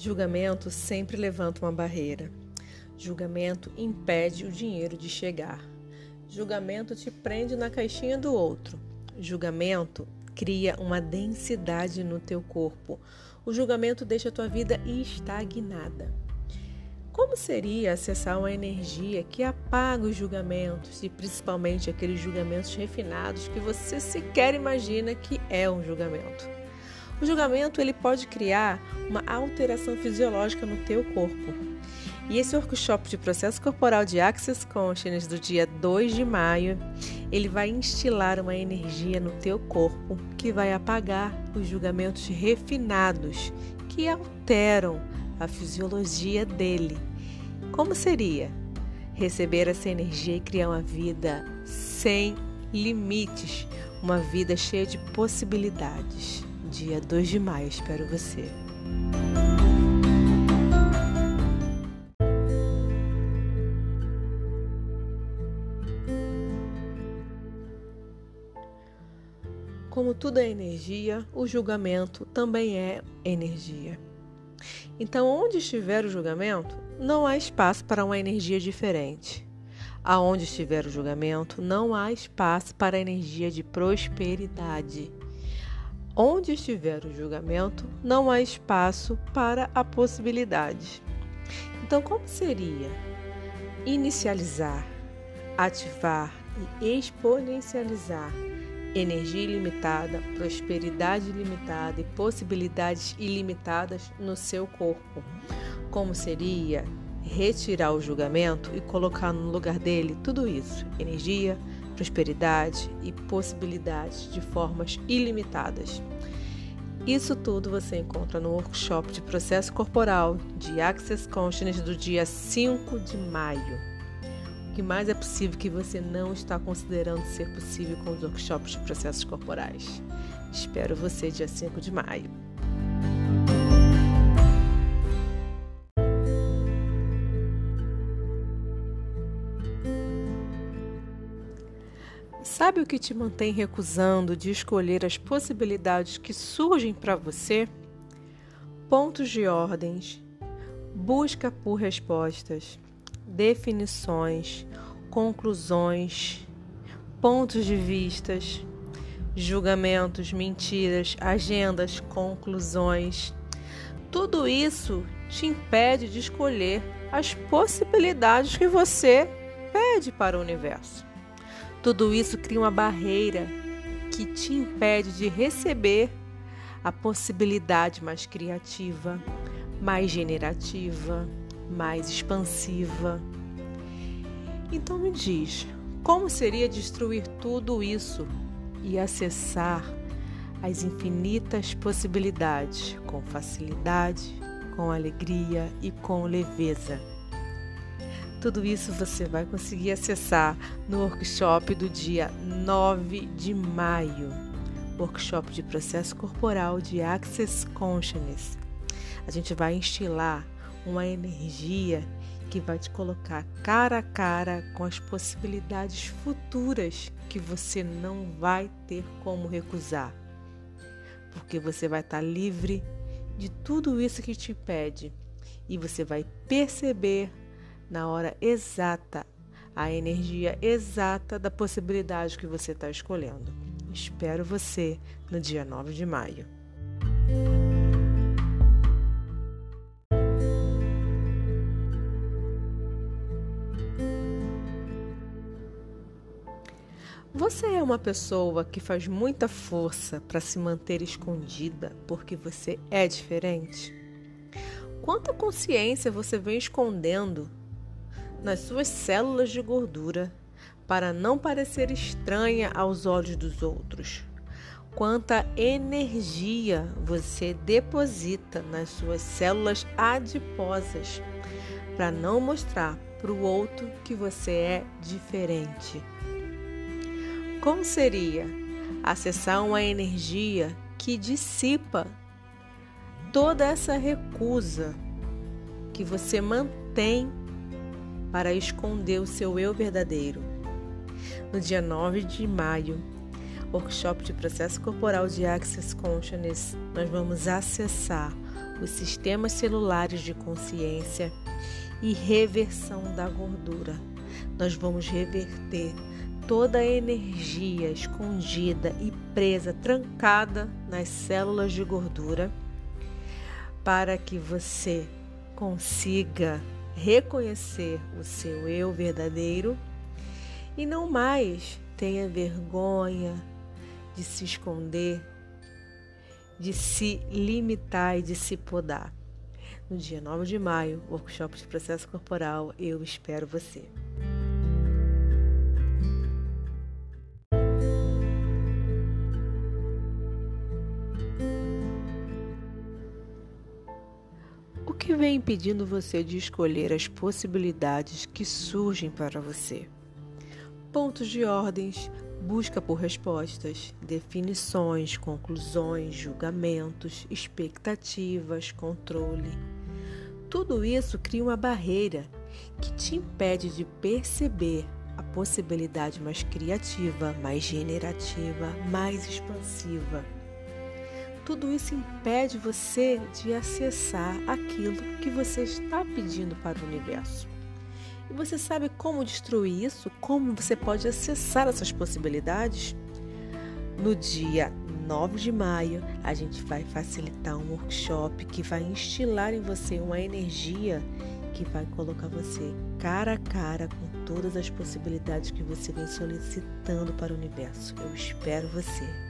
Julgamento sempre levanta uma barreira. Julgamento impede o dinheiro de chegar. Julgamento te prende na caixinha do outro. Julgamento cria uma densidade no teu corpo. O julgamento deixa a tua vida estagnada. Como seria acessar uma energia que apaga os julgamentos e principalmente aqueles julgamentos refinados que você sequer imagina que é um julgamento? O julgamento ele pode criar uma alteração fisiológica no teu corpo. E esse workshop de processo corporal de Access Consciousness do dia 2 de maio, ele vai instilar uma energia no teu corpo que vai apagar os julgamentos refinados que alteram a fisiologia dele. Como seria receber essa energia e criar uma vida sem limites, uma vida cheia de possibilidades? Dia 2 de maio. Espero você. Como tudo é energia, o julgamento também é energia. Então, onde estiver o julgamento, não há espaço para uma energia diferente. Aonde estiver o julgamento, não há espaço para a energia de prosperidade. Onde estiver o julgamento, não há espaço para a possibilidade. Então, como seria inicializar, ativar e exponencializar energia ilimitada, prosperidade ilimitada e possibilidades ilimitadas no seu corpo? Como seria retirar o julgamento e colocar no lugar dele tudo isso: energia, prosperidade e possibilidades de formas ilimitadas. Isso tudo você encontra no workshop de processo corporal de Access Consciousness do dia 5 de maio. O que mais é possível que você não está considerando ser possível com os workshops de processos corporais? Espero você dia 5 de maio. Sabe o que te mantém recusando de escolher as possibilidades que surgem para você? Pontos de ordens, busca por respostas, definições, conclusões, pontos de vistas, julgamentos, mentiras, agendas, conclusões. Tudo isso te impede de escolher as possibilidades que você pede para o universo. Tudo isso cria uma barreira que te impede de receber a possibilidade mais criativa, mais generativa, mais expansiva. Então me diz, como seria destruir tudo isso e acessar as infinitas possibilidades com facilidade, com alegria e com leveza? Tudo isso você vai conseguir acessar no workshop do dia 9 de maio, workshop de processo corporal de Access Consciousness. A gente vai instilar uma energia que vai te colocar cara a cara com as possibilidades futuras que você não vai ter como recusar. Porque você vai estar livre de tudo isso que te impede e você vai perceber na hora exata, a energia exata da possibilidade que você está escolhendo. Espero você no dia 9 de maio. Você é uma pessoa que faz muita força para se manter escondida porque você é diferente? Quanta consciência você vem escondendo nas suas células de gordura para não parecer estranha aos olhos dos outros. Quanta energia você deposita nas suas células adiposas para não mostrar para o outro que você é diferente. Como seria acessar uma energia que dissipa toda essa recusa que você mantém para esconder o seu eu verdadeiro. No dia 9 de maio, workshop de processo corporal de Access Consciousness, nós vamos acessar os sistemas celulares de consciência e reversão da gordura. Nós vamos reverter toda a energia escondida e presa, trancada nas células de gordura, para que você consiga reconhecer o seu eu verdadeiro e não mais tenha vergonha de se esconder, de se limitar e de se podar. No dia 9 de maio, workshop de processo corporal, eu espero você. Que vem impedindo você de escolher as possibilidades que surgem para você? Pontos de ordens, busca por respostas, definições, conclusões, julgamentos, expectativas, controle. Tudo isso cria uma barreira que te impede de perceber a possibilidade mais criativa, mais generativa, mais expansiva. Tudo isso impede você de acessar aquilo que você está pedindo para o universo. E você sabe como destruir isso? Como você pode acessar essas possibilidades? No dia 9 de maio, a gente vai facilitar um workshop que vai instilar em você uma energia que vai colocar você cara a cara com todas as possibilidades que você vem solicitando para o universo. Eu espero você.